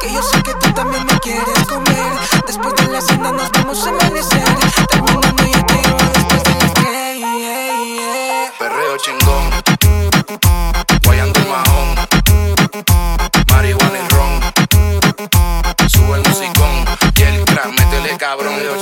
que yo sé que tú también me quieres comer. Después de la cena nos vamos a amanecer. Terminando yo te voy después de las tres. Perreo chingón, guayando majón, marihuana y ron. Sube el musicón y el crack, métele cabrón.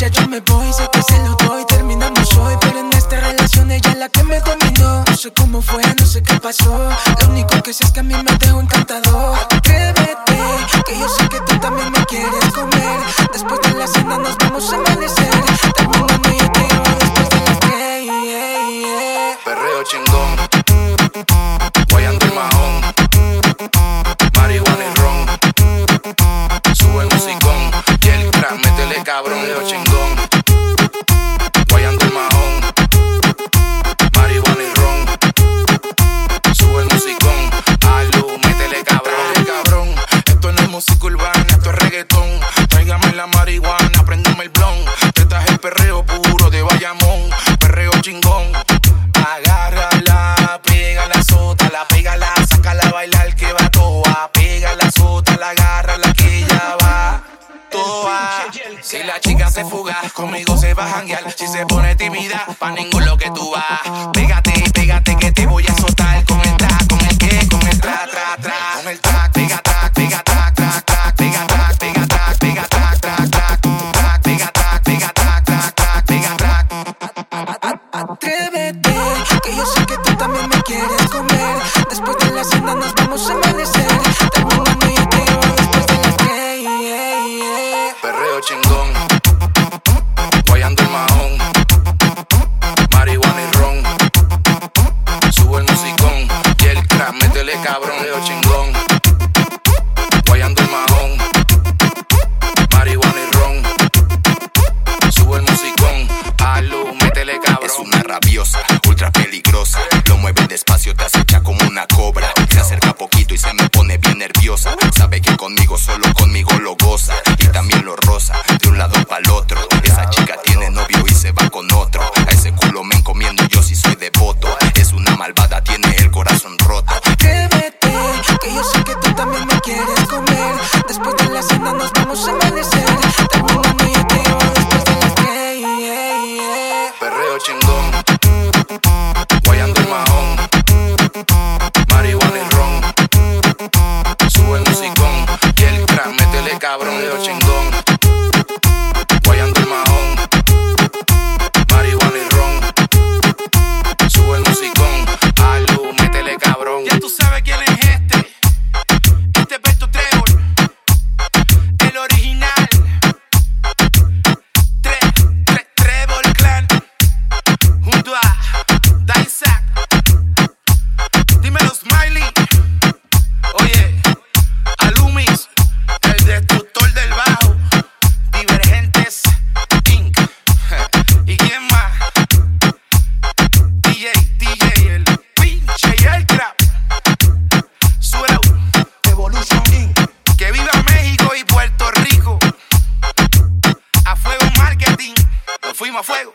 Ya yo me voy, sé que se lo doy, terminamos hoy. Pero en esta relación ella es la que me dominó. No sé cómo fue, no sé qué pasó. Lo único que sé es que a mí me dejó encantado. Atrévete, que yo sé que tú también me quieres comer. Después de la cena nos vamos a amanecer. Chingón. Guayando el mahón. Marihuana y ron. Sube el musicón. Alu, métele cabrón. cabrón. Esto no es música urbana, esto es reggaetón. Tráigame la marihuana, prendeme el blon. Te traje el perreo puro de Bayamón. Fuga, conmigo se va a janguear. Si se pone tímida, pa' ningún lo que tú vas. Pégate, pégate que te voy a soltar con el tra, con el que, con el tra, tra, tra. Rabiosa, ultra peligrosa. Lo mueve despacio, te acecha como una cobra. Se acerca poquito y se me pone bien nerviosa. Sabe que conmigo, solo conmigo lo goza. Y también lo rosa, de un lado para el otro. Esa chica tiene novio y se va con otro. A ese culo me encomiendo yo si soy devoto. Es una malvada, tiene el corazón roto. Atrévete, que yo sé que tú también me quieres comer. Después de la cena nos vamos a amanecer. Cabrón. Fuimos a fuego.